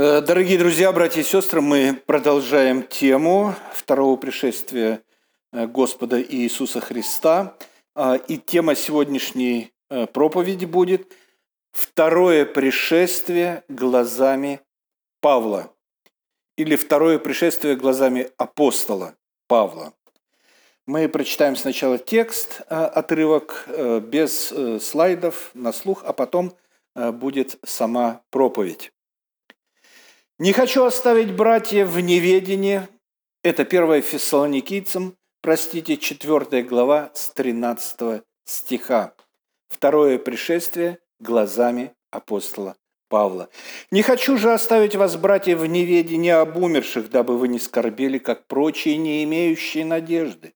Э, дорогие друзья, братья и сестры, мы продолжаем тему второго пришествия э, Господа Иисуса Христа. А, и тема сегодняшней э, проповеди будет «Второе пришествие глазами Павла» или «Второе пришествие глазами апостола Павла». Мы прочитаем сначала текст, отрывок без слайдов на слух, а потом будет сама проповедь. Не хочу оставить братья в неведении. Это 1 Фессалоникийцам, простите, 4 глава с 13 стиха. Второе пришествие глазами апостола Павла. «Не хочу же оставить вас, братья, в неведении об умерших, дабы вы не скорбели, как прочие, не имеющие надежды.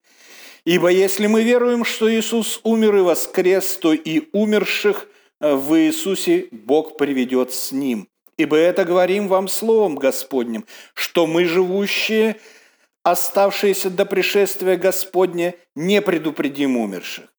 Ибо если мы веруем, что Иисус умер и воскрес, то и умерших в Иисусе Бог приведет с Ним. Ибо это говорим вам словом Господним, что мы, живущие, оставшиеся до пришествия Господня, не предупредим умерших.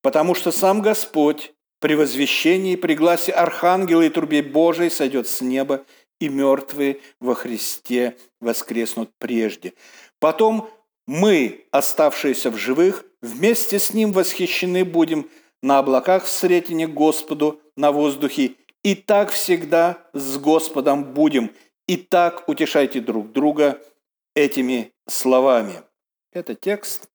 Потому что сам Господь при возвещении, при гласе Архангела и трубе Божией сойдет с неба, и мертвые во Христе воскреснут прежде. Потом мы, оставшиеся в живых, вместе с Ним восхищены будем на облаках в сретине Господу на воздухе, и так всегда с Господом будем. И так утешайте друг друга этими словами. Это текст.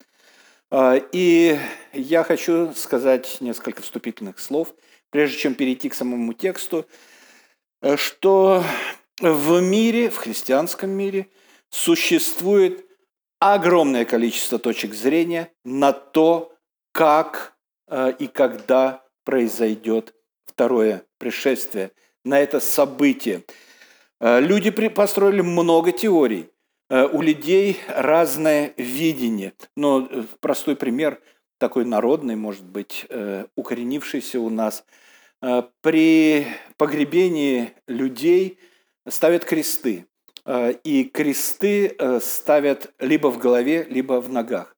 А, и я хочу сказать несколько вступительных слов, прежде чем перейти к самому тексту, что в мире, в христианском мире, существует огромное количество точек зрения на то, как а, и когда произойдет второе пришествие, на это событие. Э, люди построили много теорий. Э, у людей разное видение. Но э, простой пример, такой народный, может быть, укоренившийся у нас. При погребении людей ставят кресты. И кресты ставят либо в голове, либо в ногах.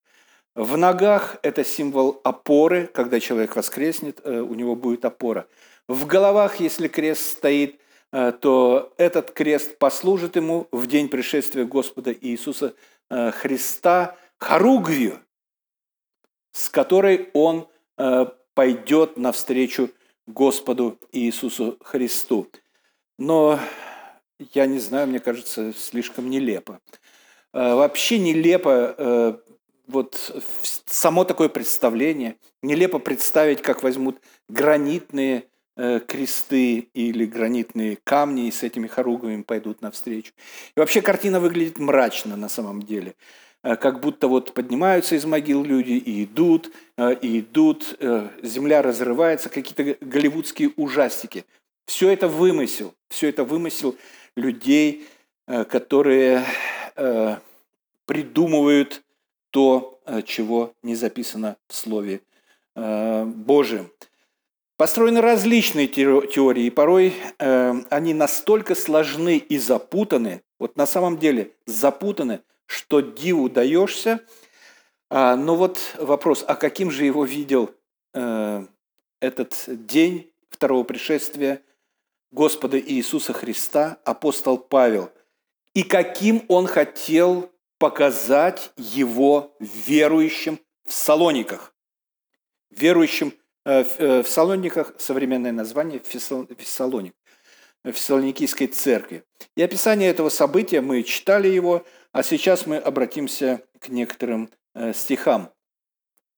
В ногах это символ опоры, когда человек воскреснет, у него будет опора. В головах, если крест стоит, э, то этот крест послужит ему в день пришествия Господа Иисуса э, Христа хоругвью, с которой он э, пойдет навстречу Господу Иисусу Христу. Но я не знаю, мне кажется, слишком нелепо. Вообще нелепо вот само такое представление. Нелепо представить, как возьмут гранитные кресты или гранитные камни и с этими хоругвями пойдут навстречу. И вообще картина выглядит мрачно на самом деле. Э, как будто вот поднимаются из могил люди и идут, э, и идут, земля разрывается, какие-то голливудские ужастики. Все это вымысел, все это вымысел людей, которые придумывают то, чего не записано в Слове Божьем. Построены различные теории, и порой э, они настолько сложны и запутаны, вот на самом деле запутаны, что диву даешься. А, но вот вопрос, а каким же его видел э, этот день второго пришествия Господа Иисуса Христа, апостол Павел, и каким он хотел показать его верующим в Салониках, верующим э, в Салониках современное название Фессалоник, Фессалоникийской церкви. И описание этого события, мы читали его, а сейчас мы обратимся к некоторым э, стихам.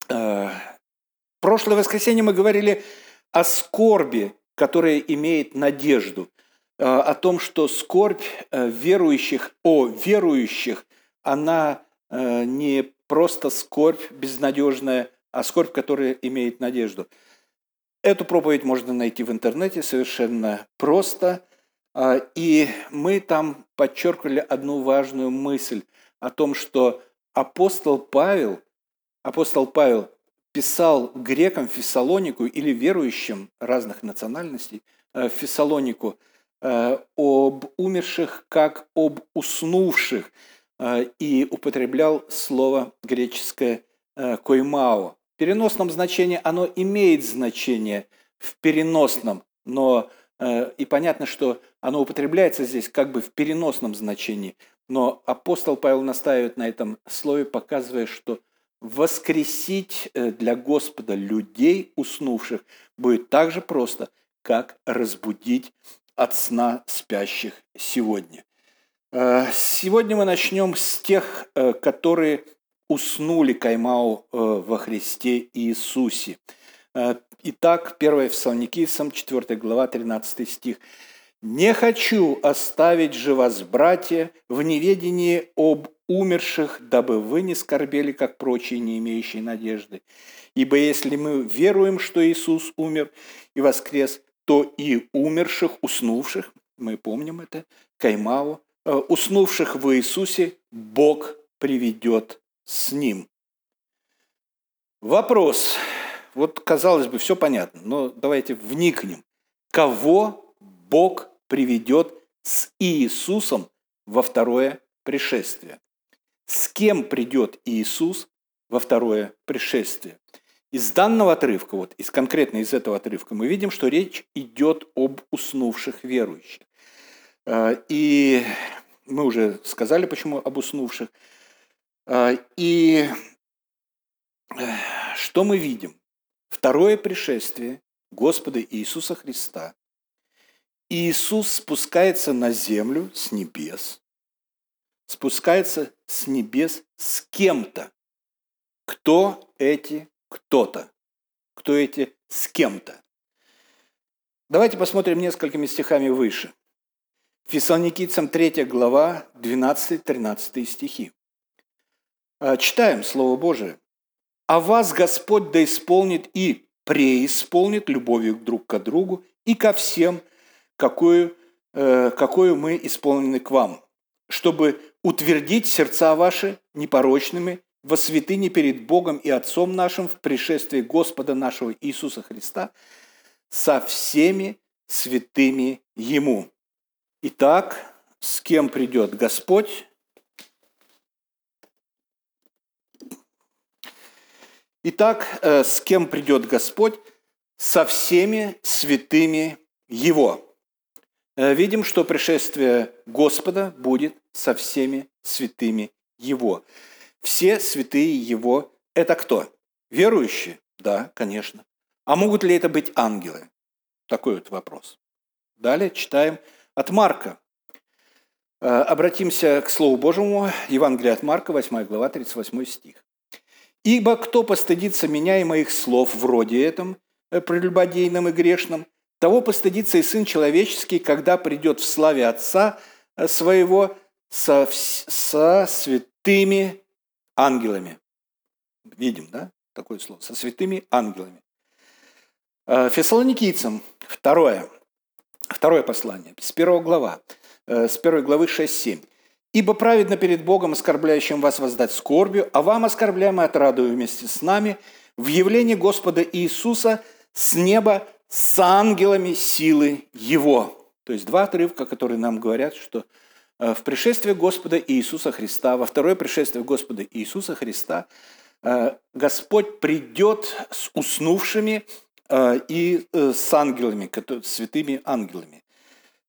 Прошлое воскресенье мы говорили о скорби, которая имеет надежду, о том, что скорбь верующих, о верующих, она не просто скорбь безнадежная, а скорбь, которая имеет надежду. Эту проповедь можно найти в интернете совершенно просто. А, и мы там подчеркивали одну важную мысль о том, что апостол Павел, апостол Павел писал грекам Фессалонику или верующим разных национальностей э, Фессалонику э, об умерших как об уснувших э, и употреблял слово греческое «коймао», в переносном значении оно имеет значение в переносном, но э, и понятно, что оно употребляется здесь как бы в переносном значении. Но апостол Павел настаивает на этом слове, показывая, что воскресить э, для Господа людей, уснувших, будет так же просто, как разбудить от сна спящих сегодня. Э, сегодня мы начнем с тех, э, которые уснули Каймау во Христе Иисусе. Итак, 1 Фессалоникийцам, 4 глава, 13 стих. «Не хочу оставить же вас, братья, в неведении об умерших, дабы вы не скорбели, как прочие, не имеющие надежды. Ибо если мы веруем, что Иисус умер и воскрес, то и умерших, уснувших, мы помним это, Каймаву, э, уснувших в Иисусе Бог приведет с Ним. Вопрос. Вот, казалось бы, все понятно, но давайте вникнем. Кого Бог приведет с Иисусом во второе пришествие? с кем придет Иисус во второе пришествие. Из данного отрывка, вот из конкретно из этого отрывка, мы видим, что речь идет об уснувших верующих. А, и мы уже сказали, почему об уснувших. А, и э, что мы видим? Второе пришествие Господа Иисуса Христа. Иисус спускается на землю с небес, спускается с небес с кем-то. Кто эти кто-то? Кто эти с кем-то? Давайте посмотрим несколькими стихами выше. Фессалоникийцам 3 глава, 12-13 стихи. А, читаем Слово Божие. «А вас Господь да исполнит и преисполнит любовью друг к другу и ко всем, какую, э, какую мы исполнены к вам, чтобы утвердить сердца ваши непорочными во святыне перед Богом и Отцом нашим в пришествии Господа нашего Иисуса Христа со всеми святыми Ему. Итак, с кем придет Господь? Итак, э, с кем придет Господь? Со всеми святыми Его. Э, видим, что пришествие Господа будет со всеми святыми Его. Все святые Его – это кто? Верующие? Да, конечно. А могут ли это быть ангелы? Такой вот вопрос. Далее читаем от Марка. Э, обратимся к Слову Божьему, Евангелие от Марка, 8 глава, 38 стих. «Ибо кто постыдится меня и моих слов вроде этом, э, прелюбодейном и грешном, того постыдится и Сын Человеческий, когда придет в славе Отца э, Своего со, со святыми ангелами. Видим, да, такое слово, со святыми ангелами. Э, Фессалоникийцам, второе, второе послание, с первого глава, с первой главы 6-7. «Ибо праведно перед Богом, оскорбляющим вас, воздать скорбью, а вам, оскорбляемый, отрадую вместе с нами в явлении Господа Иисуса с неба с ангелами силы Его. То есть два отрывка, которые нам говорят, что э, в пришествии Господа Иисуса Христа, во второе пришествие Господа Иисуса Христа, э, Господь придет с уснувшими э, и с ангелами, святыми ангелами.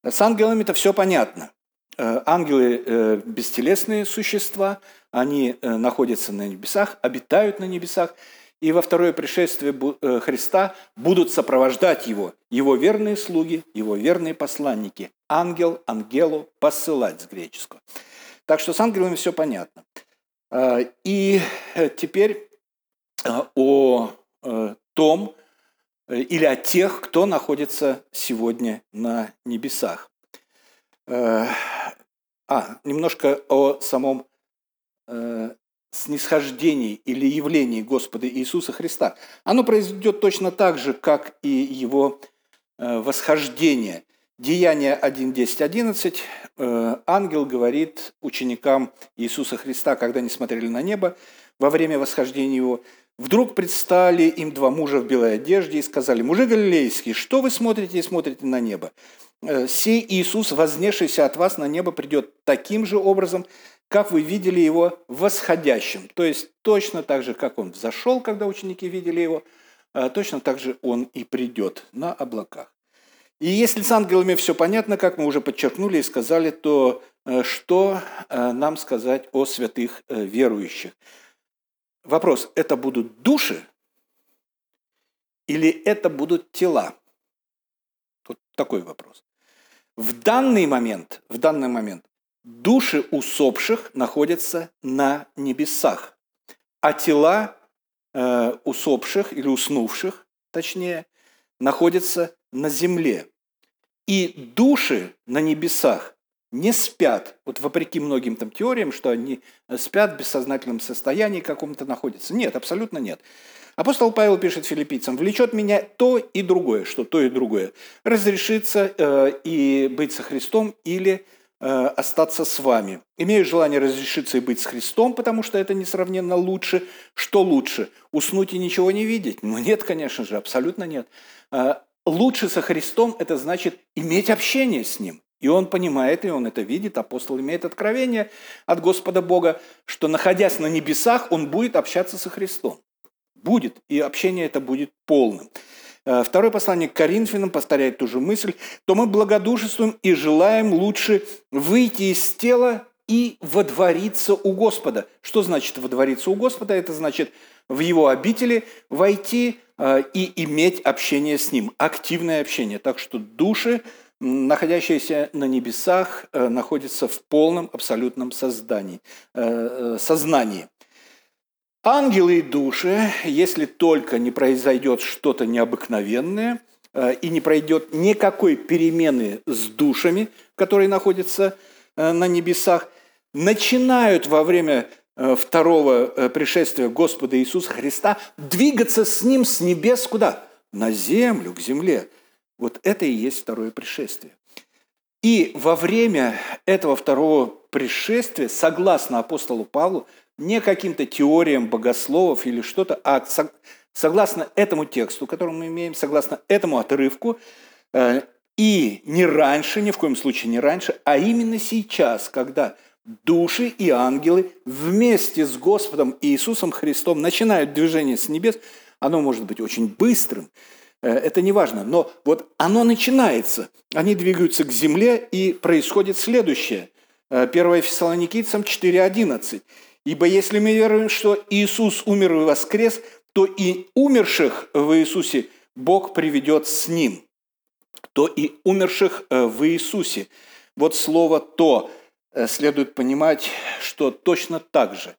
С ангелами это все понятно. Ангелы – бестелесные существа, они находятся на небесах, обитают на небесах – и во второе пришествие э, Христа будут сопровождать его, его верные слуги, его верные посланники. Ангел ангелу посылать с греческого. Так что с ангелами все понятно. И э, теперь э, о том или о тех, кто находится сегодня на небесах. А, немножко о самом снисхождении или явлении Господа Иисуса Христа, оно произойдет точно так же, как и его э, восхождение. Деяние 1, 10, 11. Ангел говорит ученикам Иисуса Христа, когда они смотрели на небо во время восхождения его, Вдруг предстали им два мужа в белой одежде и сказали, «Мужи галилейские, что вы смотрите и смотрите на небо? Э, сей Иисус, вознесшийся от вас на небо, придет таким же образом, как вы видели его восходящим. То есть точно так же, как он взошел, когда ученики видели его, а точно так же он и придет на облаках. И если с ангелами все понятно, как мы уже подчеркнули и сказали, то э, что э, нам сказать о святых э, верующих? Вопрос, это будут души или это будут тела? Вот такой вопрос. В данный момент, в данный момент души усопших находятся на небесах, а тела э, усопших или уснувших, точнее, находятся на земле. И души на небесах не спят, вот вопреки многим там теориям, что они спят в бессознательном состоянии каком-то находятся. Нет, абсолютно нет. Апостол Павел пишет филиппийцам, «Влечет меня то и другое, что то и другое. Разрешиться э, и быть со Христом или э, остаться с вами. Имею желание разрешиться и быть с Христом, потому что это несравненно лучше. Что лучше? Уснуть и ничего не видеть? Ну нет, конечно же, абсолютно нет. Э, лучше со Христом – это значит иметь общение с Ним. И он понимает, и он это видит, апостол имеет откровение от Господа Бога, что находясь на небесах, он будет общаться со Христом. Будет, и общение это будет полным. Э, второе послание к Коринфянам повторяет ту же мысль, то мы благодушествуем и желаем лучше выйти из тела и водвориться у Господа. Что значит водвориться у Господа? Это значит в Его обители войти э, и иметь общение с Ним, активное общение. Так что души, находящиеся на небесах, э, находятся в полном абсолютном создании, сознании. Ангелы и души, если только не произойдет что-то необыкновенное э, и не пройдет никакой перемены с душами, которые находятся э, на небесах, начинают во время э, второго пришествия Господа Иисуса Христа двигаться с Ним с небес куда? На землю, к земле. Вот это и есть второе пришествие. И во время этого второго пришествия, согласно апостолу Павлу, не каким-то теориям богословов или что-то, а согласно этому тексту, который мы имеем, согласно этому отрывку, э, и не раньше, ни в коем случае не раньше, а именно сейчас, когда души и ангелы вместе с Господом Иисусом Христом начинают движение с небес, оно может быть очень быстрым, это не важно, но вот оно начинается, они двигаются к земле, и происходит следующее. 1 э, Фессалоникийцам 4.11. Ибо если мы веруем, что Иисус умер и воскрес, то и умерших в Иисусе Бог приведет с Ним. То и умерших э, в Иисусе. Вот слово «то» э, следует понимать, что точно так же, э,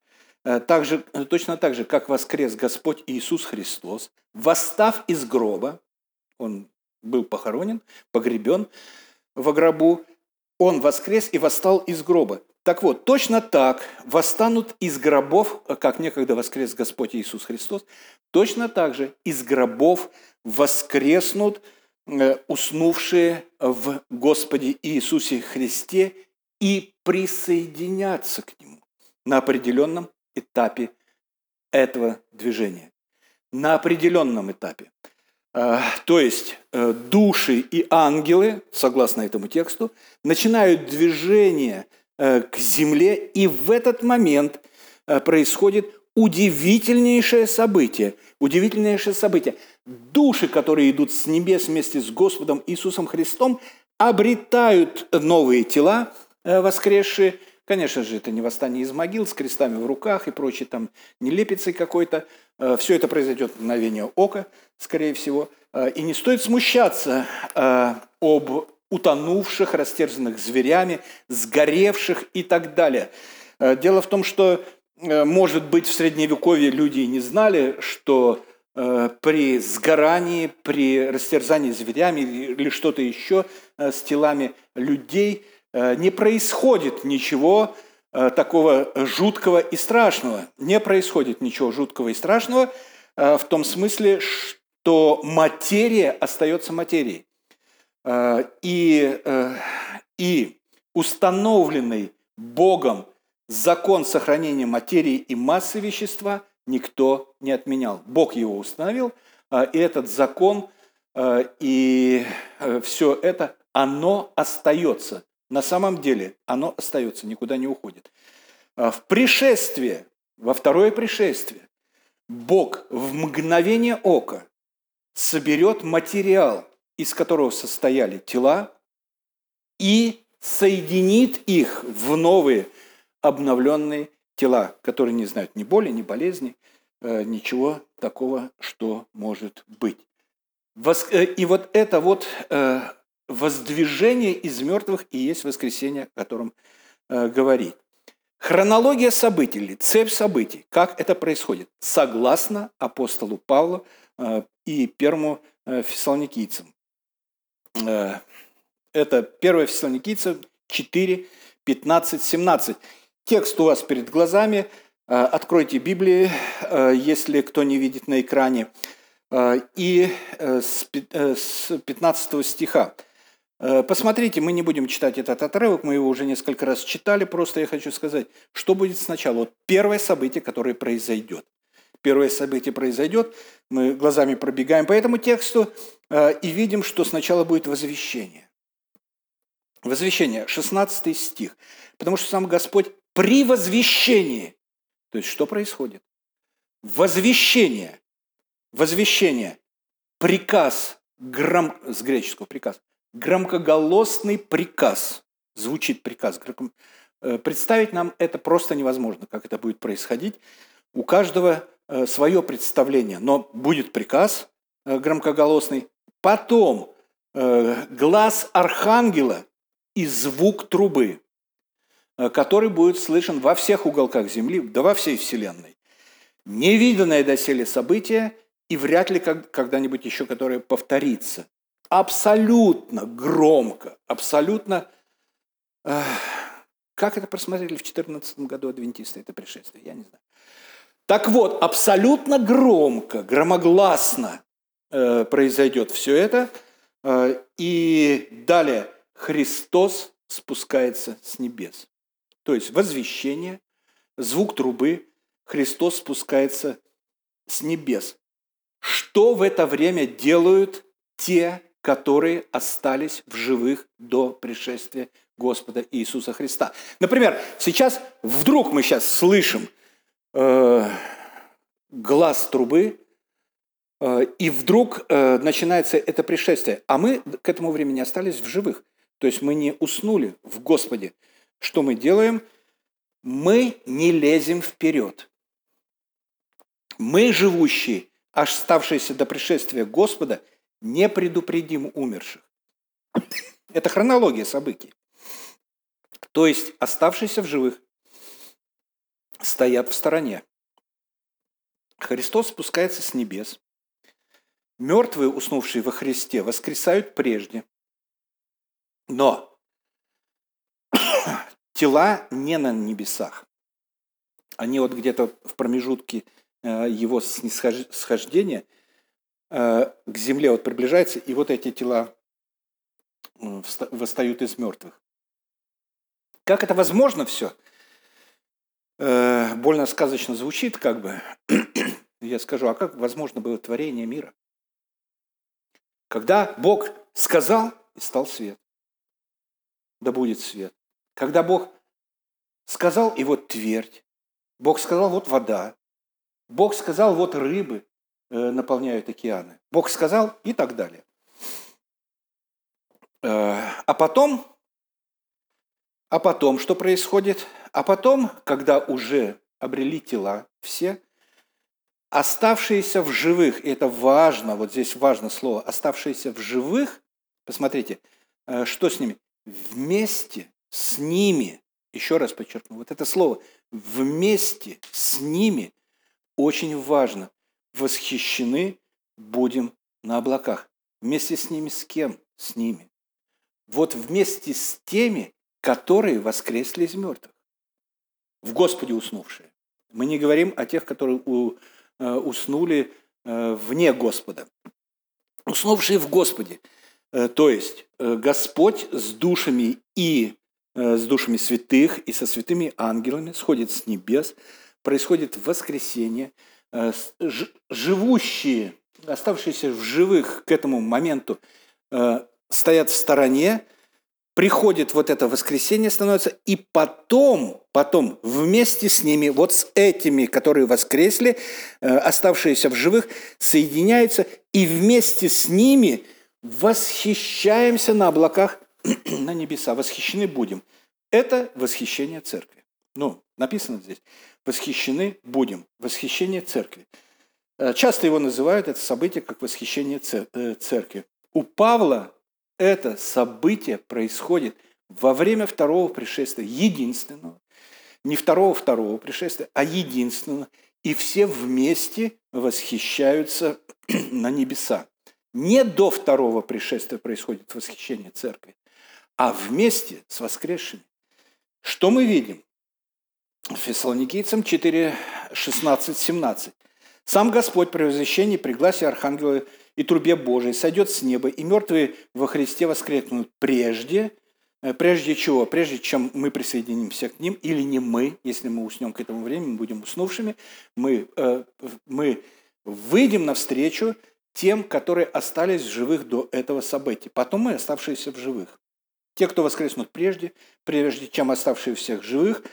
так же, точно так же, как воскрес Господь Иисус Христос, восстав из гроба, Он был похоронен, погребен в гробу, Он воскрес и восстал из гроба. Так вот, точно так восстанут из гробов, как некогда воскрес Господь Иисус Христос, точно так же из гробов воскреснут э, уснувшие в Господе Иисусе Христе и присоединятся к Нему на определенном этапе этого движения. На определенном этапе. Э, то есть э, души и ангелы, согласно этому тексту, начинают движение Э, к земле, и в этот момент э, происходит удивительнейшее событие. Удивительнейшее событие. Души, которые идут с небес вместе с Господом Иисусом Христом, обретают новые тела воскресшие. Конечно же, это не восстание из могил с крестами в руках и прочей там нелепицей какой-то. Все это произойдет в мгновение ока, скорее всего. И не стоит смущаться об утонувших, растерзанных зверями, сгоревших и так далее. Э, дело в том, что, э, может быть, в Средневековье люди не знали, что э, при сгорании, при растерзании зверями или что-то еще с телами людей не происходит ничего такого жуткого и страшного. Не происходит ничего жуткого и страшного в том смысле, что материя остается материей. Э, и, э, и установленный Богом закон сохранения материи и массы вещества никто не отменял. Бог его установил, э, и этот закон и все это, оно остается. На самом деле оно остается, никуда не уходит. В пришествие, во второе пришествие, Бог в мгновение ока соберет материал из которого состояли тела, и соединит их в новые обновленные тела, которые не знают ни боли, ни болезни, э, ничего такого, что может быть. Э, и вот это вот э, воздвижение из мертвых и есть воскресение, о котором говорит. Хронология событий или цепь событий, как это происходит, согласно апостолу Павлу и первому фессалоникийцам. Это 1 Фессалоникийцам 4, 15, 17. Текст у вас перед глазами. Э, откройте Библии, э, если кто не видит на экране. Э, и с 15 стиха. Посмотрите, мы не будем читать этот отрывок, мы его уже несколько раз читали, просто я хочу сказать, что будет сначала. Вот первое событие, которое произойдет. Первое событие произойдет, мы глазами пробегаем по этому тексту и видим, что сначала будет возвещение. Возвещение, 16 стих. Потому что сам Господь при возвещении. То есть что происходит? Возвещение. Возвещение. Приказ. Гром... С греческого приказ. Громкоголосный приказ. Звучит приказ. Э, представить нам это просто невозможно, как это будет происходить. У каждого э, свое представление, но будет приказ э, громкоголосный. Потом глаз архангела и звук трубы. Который будет слышен во всех уголках Земли, да во всей Вселенной. Невиданное доселе событие и вряд ли когда-нибудь еще которое повторится. Абсолютно громко, абсолютно... Э, как это просмотрели в 2014 году адвентисты, это пришествие, я не знаю. Так вот, абсолютно громко, громогласно э, произойдет все это. Э, и далее Христос спускается с небес. То есть возвещение, звук трубы, Христос спускается с небес. Что в это время делают те, которые остались в живых до пришествия Господа Иисуса Христа? Например, сейчас вдруг мы сейчас слышим э, глаз трубы, э, и вдруг э, начинается это пришествие, а мы к этому времени остались в живых. То есть мы не уснули в Господе. Что мы делаем? Мы не лезем вперед. Мы, живущие, аж ставшиеся до пришествия Господа, не предупредим умерших. Это хронология событий. То есть оставшиеся в живых стоят в стороне. Христос спускается с небес. Мертвые, уснувшие во Христе, воскресают прежде. Но тела не на небесах. Они вот где-то в промежутке э, его схождения э, к земле вот приближаются, и вот эти тела восстают из мертвых. Как это возможно все? Э, больно сказочно звучит, как бы. Я скажу, а как возможно было творение мира? Когда Бог сказал, и стал свет. Да будет свет. Когда Бог сказал, и вот твердь. Бог сказал, вот вода. Бог сказал, вот рыбы э, наполняют океаны. Бог сказал и так далее. Э, а потом, а потом что происходит? А потом, когда уже обрели тела все, оставшиеся в живых, и это важно, вот здесь важно слово, оставшиеся в живых, посмотрите, э, что с ними? Вместе с ними, еще раз подчеркну, вот это слово «вместе с ними» очень важно. Восхищены будем на облаках. Вместе с ними с кем? С ними. Вот вместе с теми, которые воскресли из мертвых. В Господе уснувшие. Мы не говорим о тех, которые э, уснули э, вне Господа. Уснувшие в Господе. Э, то есть Господь с душами и Э, с душами святых и со святыми ангелами, сходит с небес, происходит воскресение. Э, живущие, оставшиеся в живых к этому моменту, э, стоят в стороне, приходит вот это воскресение, становится, и потом, потом вместе с ними, вот с этими, которые воскресли, оставшиеся в живых, соединяются, и вместе с ними восхищаемся на облаках на небеса, восхищены будем. Это восхищение церкви. Ну, написано здесь, восхищены будем, восхищение церкви. Э, часто его называют, это событие, как восхищение э, церкви. У Павла это событие происходит во время второго пришествия, единственного, не второго-второго пришествия, а единственного, и все вместе восхищаются на небеса. Не до второго пришествия происходит восхищение церкви, а вместе с воскресшими. Что мы видим? Фессалоникийцам 4, 16, 17. «Сам Господь при возвещении, при гласе архангела и трубе Божией сойдет с неба, и мертвые во Христе воскрекнут прежде, э, прежде чего? Прежде чем мы присоединимся к ним, или не мы, если мы уснем к этому времени, будем уснувшими, мы, э, мы выйдем навстречу тем, которые остались в живых до этого события. Потом мы, оставшиеся в живых. Те, кто воскреснут прежде, прежде чем оставшие всех живых,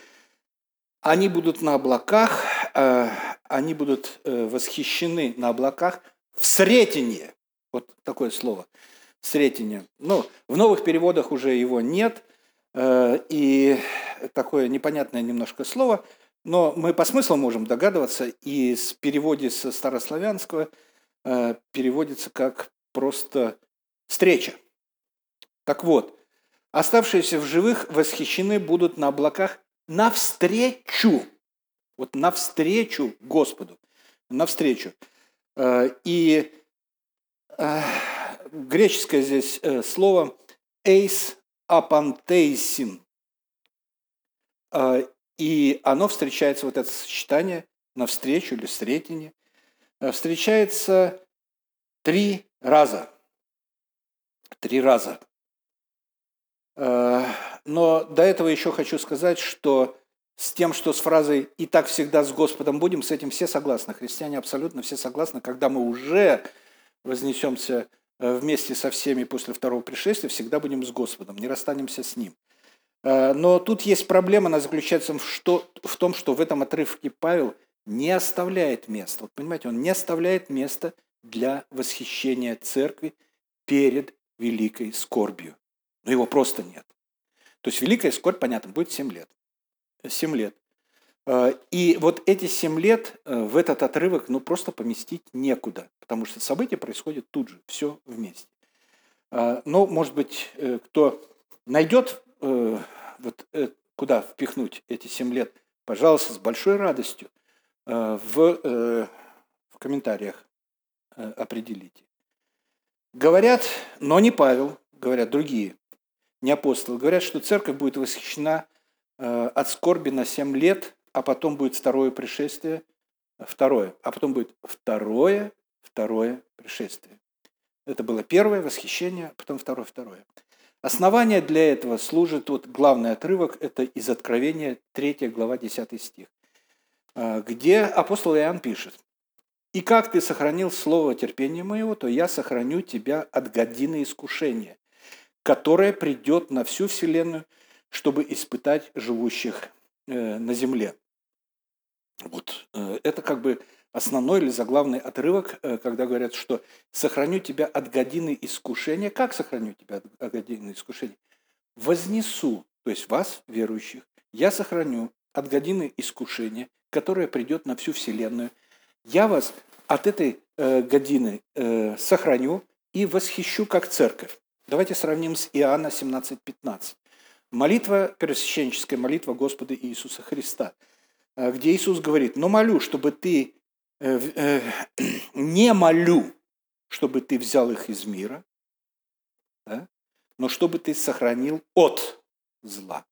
они будут на облаках, э, они будут восхищены на облаках – в сретенье. Вот такое слово. Сретенье. Ну, в новых переводах уже его нет. Э, и такое непонятное немножко слово. Но мы по смыслу можем догадываться. И с переводе со старославянского э, переводится как просто встреча. Так вот, оставшиеся в живых восхищены будут на облаках навстречу. Вот навстречу Господу. Навстречу. Э, и э, греческое здесь э, слово «эйс апантейсин». И оно встречается, вот это сочетание навстречу или встретине, встречается три раза. Три раза. Но до этого еще хочу сказать, что с тем, что с фразой «и так всегда с Господом будем», с этим все согласны. Христиане абсолютно все согласны. Когда мы уже вознесемся э, вместе со всеми после второго пришествия, всегда будем с Господом, не расстанемся с Ним. Э, но тут есть проблема, она заключается в, что, в том, что в этом отрывке Павел не оставляет места. Вот понимаете, он не оставляет места для восхищения церкви перед великой скорбью. Но его просто нет. То есть великая скорбь, понятно, будет 7 лет. 7 лет. Э, и вот эти 7 лет э, в этот отрывок ну, просто поместить некуда, потому что события происходят тут же, все вместе. Э, но, может быть, кто найдет, вот, куда впихнуть эти 7 лет, пожалуйста, с большой радостью в, в комментариях определите. Говорят, но не Павел, говорят другие, не апостолы, говорят, что церковь будет восхищена Э, от скорби на 7 лет, а потом будет второе пришествие, второе, а потом будет второе, второе пришествие. Это было первое восхищение, а потом второе, второе. Основание для этого служит, вот главный отрывок, это из Откровения 3 глава 10 стих, э, где апостол Иоанн пишет, «И как ты сохранил слово терпения моего, то я сохраню тебя от годины искушения, которое придет на всю вселенную, чтобы испытать живущих э, на земле. Вот э, это как бы основной или заглавный отрывок, э, когда говорят, что сохраню тебя от годины искушения. Как сохраню тебя от годины искушения? Вознесу, то есть вас, верующих, я сохраню от годины искушения, которая придет на всю вселенную. Я вас от этой э, годины э, сохраню и восхищу как церковь. Давайте сравним с Иоанна 17.15. Молитва, первосвященническая молитва Господа Иисуса Христа, э, где Иисус говорит, но молю, чтобы ты, э, э, не молю, чтобы ты взял их из мира, да, но чтобы ты сохранил от зла.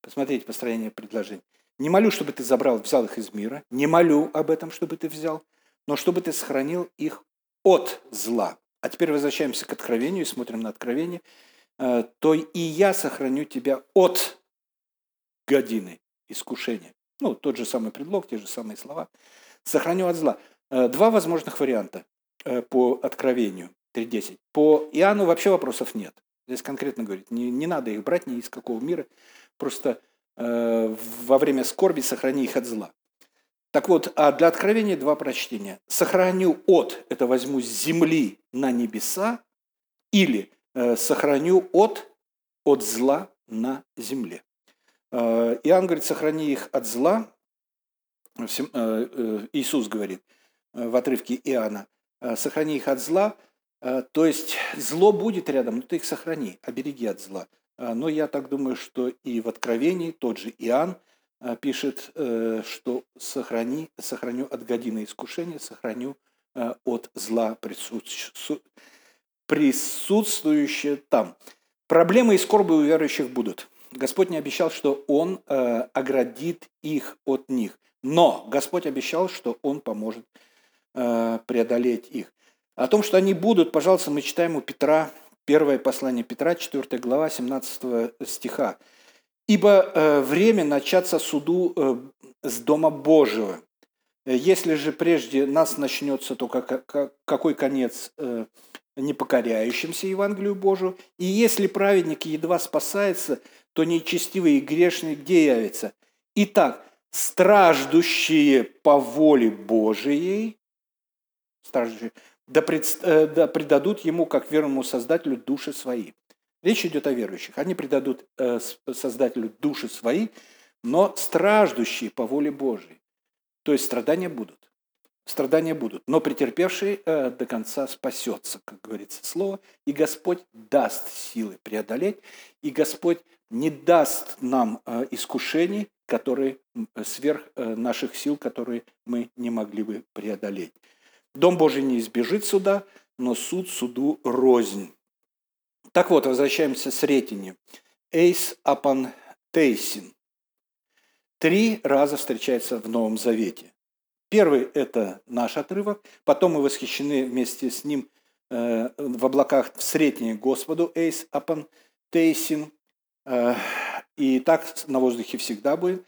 Посмотрите построение предложения. Не молю, чтобы ты забрал, взял их из мира. Не молю об этом, чтобы ты взял, но чтобы ты сохранил их от зла. А теперь возвращаемся к откровению и смотрим на откровение. Э, то и я сохраню тебя от годины искушения. Ну, тот же самый предлог, те же самые слова. Сохраню от зла. Э, два возможных варианта э, по откровению 3.10. По Иоанну вообще вопросов нет. Здесь конкретно говорит, не, не надо их брать ни из какого мира, просто э, во время скорби сохрани их от зла. Так вот, а для откровения два прочтения. «Сохраню от» – это возьму с земли на небеса, или э, «сохраню от, от зла на земле». Э, Иоанн говорит, сохрани их от зла. Э, Иисус говорит в отрывке Иоанна, сохрани их от зла, то есть зло будет рядом, но ты их сохрани, обереги от зла. Но я так думаю, что и в Откровении тот же Иоанн пишет, что сохрани, сохраню от годины искушения, сохраню от зла присутствующее там. Проблемы и скорби у верующих будут. Господь не обещал, что Он э, оградит их от них. Но Господь обещал, что Он поможет э, преодолеть их. О том, что они будут, пожалуйста, мы читаем у Петра, первое послание Петра, 4 глава, 17 стиха. «Ибо э, время начаться суду э, с Дома Божьего. Если же прежде нас начнется, то как, какой конец э, непокоряющимся Евангелию Божию? И если праведник едва спасается, то нечестивый и грешный где явится? Итак, страждущие по воле Божией, страждущие, э, да предадут ему, как верному Создателю, души свои. Речь идет о верующих. Они предадут э, Создателю души свои, но страждущие по воле Божией. То есть страдания будут. Страдания будут, но претерпевший э, до конца спасется, как говорится слово, и Господь даст силы преодолеть, и Господь не даст нам э, искушений, которые сверх наших сил, которые мы не могли бы преодолеть. Дом Божий не избежит суда, но суд суду рознь. Так вот, возвращаемся с ретини. Эйс апан тейсин. Три раза встречается в Новом Завете. Первый – это наш отрывок, потом мы восхищены вместе с ним э, в облаках в среднее Господу, эйс апан тейсин, э, и так на воздухе всегда будет.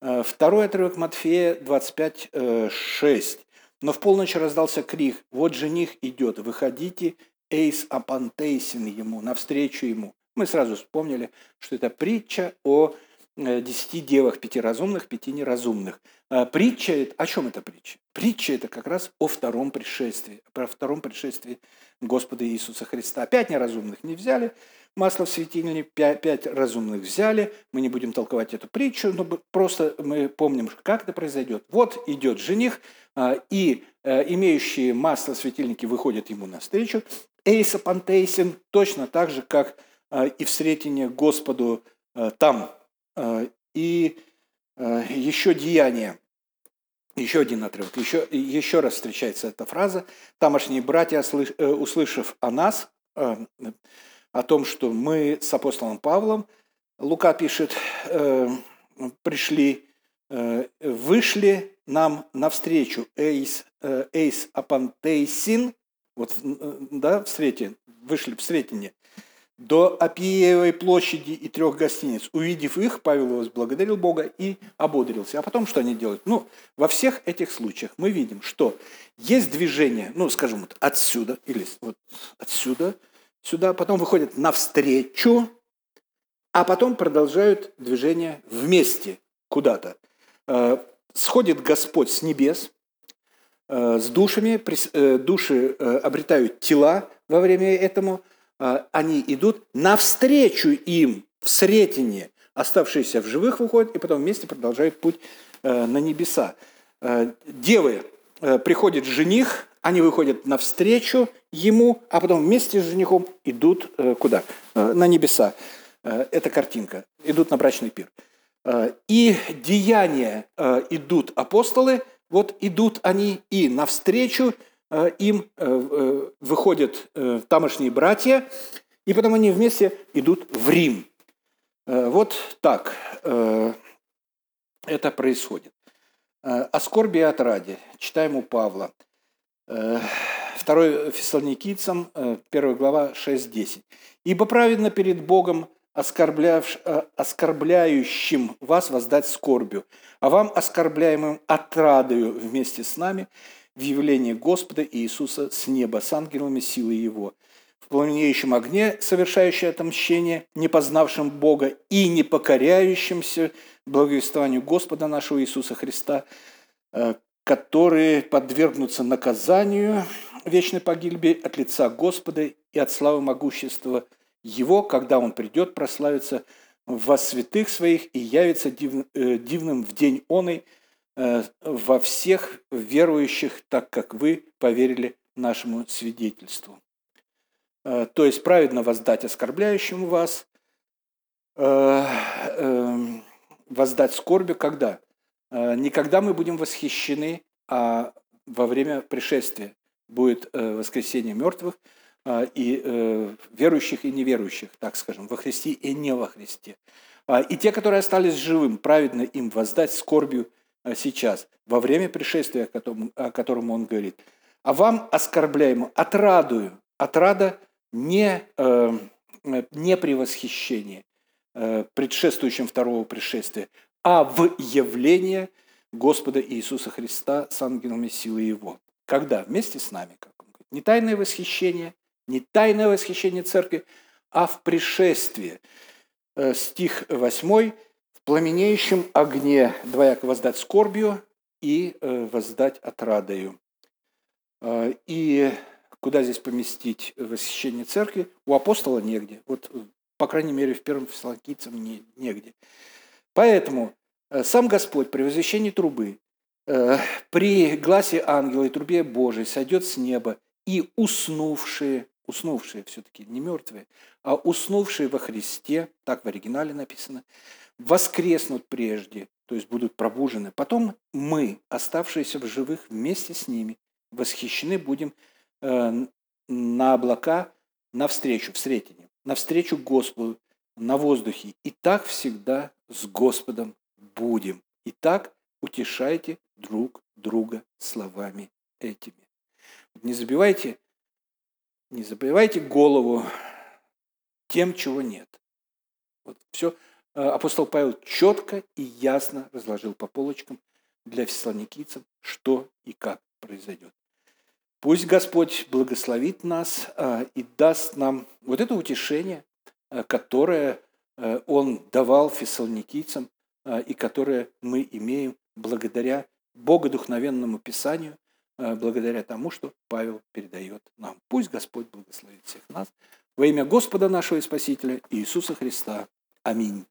Э, второй отрывок Матфея 25, 6. Но в полночь раздался крик, вот жених идет, выходите, эйс апан тейсин ему, навстречу ему. Мы сразу вспомнили, что это притча о Э, десяти девах, пяти разумных, пяти неразумных. А притча, о чем это притча? Притча – это как раз о втором пришествии, про втором пришествии Господа Иисуса Христа. Пять неразумных не взяли, масло в светильне, пять, пять разумных взяли. Мы не будем толковать эту притчу, но просто мы помним, как это произойдет. Вот идет жених, а, и э, имеющие масло светильники выходят ему навстречу. Эйса Пантейсин точно так же, как а, и в встретение Господу э, там, Э, и э, еще деяние, еще один отрывок, еще, еще раз встречается эта фраза. Тамошние братья, э, услышав о нас, о том, что мы с апостолом Павлом, Лука пишет, пришли, вышли нам навстречу, эйс, эйс апантейсин, вот, да, в свете, вышли в сретение, до Апиевой площади и трех гостиниц. Увидев их, Павел возблагодарил Бога и ободрился. А потом что они делают? Ну, во всех этих случаях мы видим, что есть движение, ну, скажем, вот отсюда или вот отсюда, сюда, потом выходят навстречу, а потом продолжают движение вместе куда-то. Э, сходит Господь с небес, с душами, э, души обретают тела во время этому – а, они идут навстречу им в Сретине. Оставшиеся в живых выходят и потом вместе продолжают путь э, на небеса. Э, девы, э, приходит жених, они выходят навстречу ему, а потом вместе с женихом идут куда? На небеса. Это картинка. Идут на брачный пир. И деяния идут апостолы, вот идут они и навстречу Э, им э, э, выходят тамошние братья, и потом они вместе идут в Рим. Вот так это происходит. О скорби и отраде. Читаем у Павла. Второй Фессалоникийцам, 1 глава 6.10. «Ибо праведно перед Богом оскорбляющим вас воздать скорбью, а вам, оскорбляемым отрадою вместе с нами, в явлении Господа Иисуса с неба с ангелами силы Его, в пламенеющем огне, совершающее отомщение, не познавшим Бога и не покоряющимся благовествованию Господа нашего Иисуса Христа, которые подвергнутся наказанию вечной погибели от лица Господа и от славы могущества Его, когда Он придет прославиться во святых своих и явится дивным в день оный во всех верующих, так как вы поверили нашему свидетельству. Э, то есть праведно воздать оскорбляющему вас, э, эм, воздать скорби, когда? Э, не когда мы будем восхищены, а во время пришествия будет воскресение мертвых и верующих и неверующих, так скажем, во Христе и не во Христе. И те, которые остались живым, праведно им воздать скорбью сейчас, во время пришествия, о котором он говорит – а вам, оскорбляемым, отрадую. Отрада не, э, не при восхищении, э, предшествующем второго пришествия, а в явление Господа Иисуса Христа с ангелами силы Его. Когда? Вместе с нами. Как он говорит. Не тайное восхищение, не тайное восхищение церкви, а в пришествии. Э, стих 8. «В пламенеющем огне двояко воздать скорбью и э, воздать отрадою». А, и куда здесь поместить восхищение церкви? У апостола негде. Вот, по крайней мере, в первом фессалоникийцам не, негде. Поэтому э, сам Господь при возвещении трубы, э, при гласе ангела и трубе Божией сойдет с неба, и уснувшие, уснувшие все-таки, не мертвые, а уснувшие во Христе, так в оригинале написано, воскреснут прежде, то есть будут пробужены. Потом мы, оставшиеся в живых вместе с ними, восхищены будем э, на облака навстречу, в сретении, навстречу Господу, на воздухе. И так всегда с Господом будем. И так утешайте друг друга словами этими. Не забивайте, не забивайте голову тем, чего нет. Вот все э, апостол Павел четко и ясно разложил по полочкам для фессалоникийцев, что и как произойдет. Пусть Господь благословит нас а, и даст нам вот это утешение, а, которое а, Он давал фессалоникийцам и которое мы имеем благодаря Богодухновенному Писанию, благодаря тому, что Павел передает нам. Пусть Господь благословит всех нас. Во имя Господа нашего и Спасителя Иисуса Христа. Аминь.